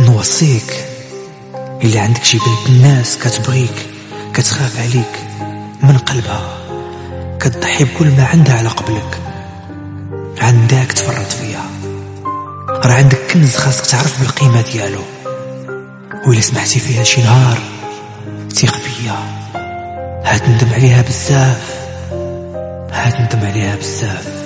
نوصيك. اللي عندك شي بنت الناس كتبغيك كتخاف عليك من قلبها. كتضحي بكل ما عندها على قبلك. عندك تفرط فيها. راه عندك كنز خاصك تعرف بالقيمة ديالو. وإلا سمحتي فيها شي نهار ثيق بيا هتندم عليها بزاف. هتندم عليها بزاف.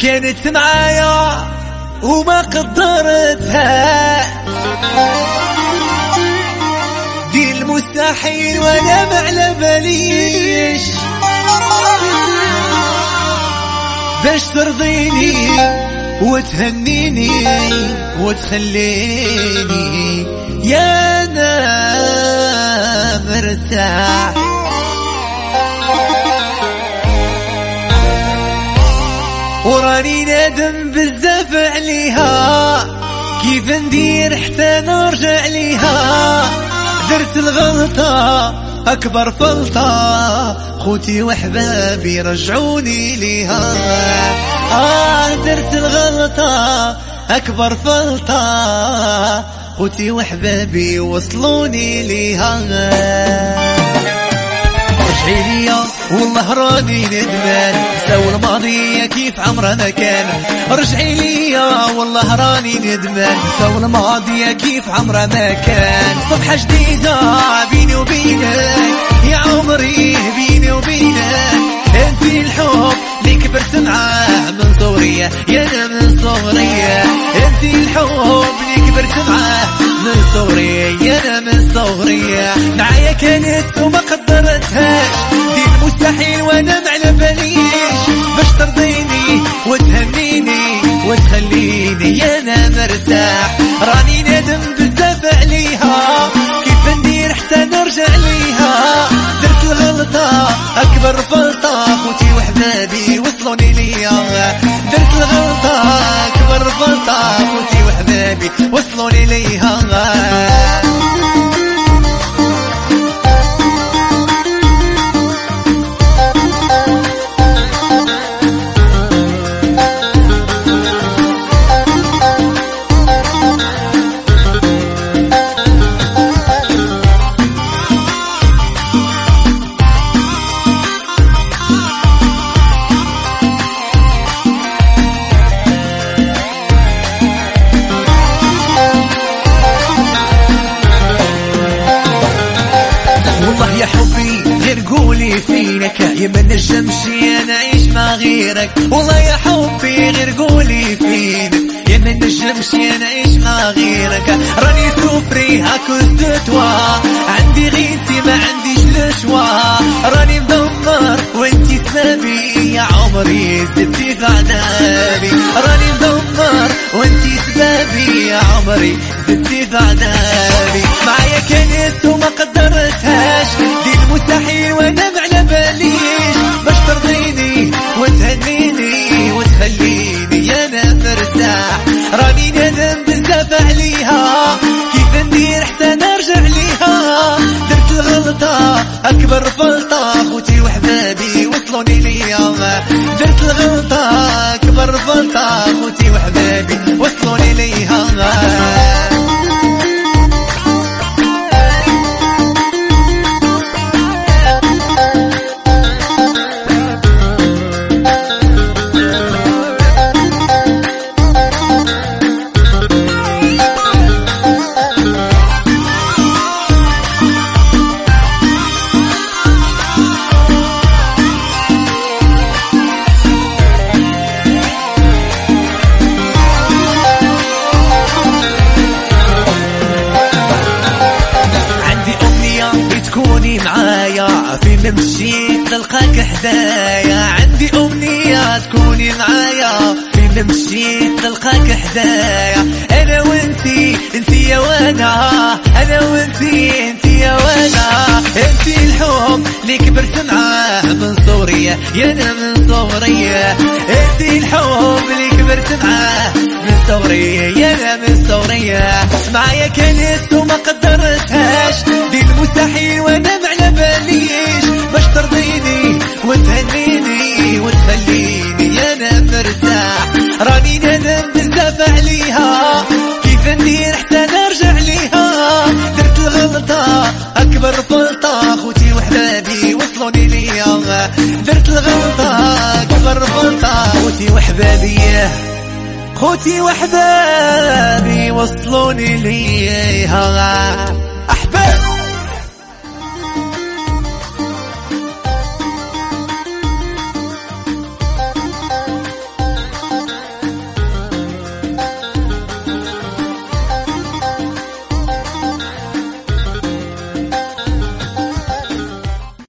وكانت معايا وما قدرتها. دي المستحيل وأنا ما على باليش باش ترضيني وتهنيني وتخليني يا أنا مرتاح. وراني نادم بزاف عليها. كيف ندير حتى نرجع ليها؟ درت الغلطة أكبر فلطة خوتي وحبابي رجعوني ليها. آه درت الغلطة أكبر فلطة خوتي وحبابي وصلوني ليها. رجعي ليا والله راني ندمان. سوى الماضية كيف عمره ما كان. رجعي ليا والله راني ندمان سوى الماضية كيف عمره ما كان. صفحة جديدة بيني وبينك. يا عمري بيني وبينك. انت الحب اللي كبرت معاه من صغرية. يا أنا من صغرية. انت الحب اللي كبرت معاه من صغرية. يا أنا من صغرية. معايا كانت وما قدرتهاش. دي المستحيل وأنا ما على باليش باش ترضيني وتهنيني وتخليني أنا مرتاح. راني نادم بزاف عليها. كيف ندير حتى نرجع ليها. درت الغلطة أكبر فلطة خوتي وحبابي وصلوني ليا درت الغلطة أكبر فلطة خوتي وحبابي وصلوني ليها. ما نجمش يا نعيش مع غيرك. والله يا حبي غير قولي يا ما نجمش يا نعيش مع غيرك. راني سوفريها كنت توا عندي غيرتي ما عنديش لشوا راني مدمر وانتي سبابي يا عمري زدتي في راني مدمر وانتي سبابي يا عمري زدتي في معايا كانت معايا. في نمشي تلقاك حدايا. عندي أمنية تكوني معايا. في نمشي تلقاك حدايا. أنا وانتي انتي يا وأنا. أنا وانتي انتي يا وأنا. انتي الحب اللي كبرت معاه من صغري. يا أنا من صغري. انتي الحب اللي كبرت معاه من صغري. يا أنا من صغري. معايا كنت وما قدرتهاش. دي المستحيل وأنا درت الغلطة كبر غلطة خوتي وحبابي خوتي وحبابي وصلوني ليها. أحباب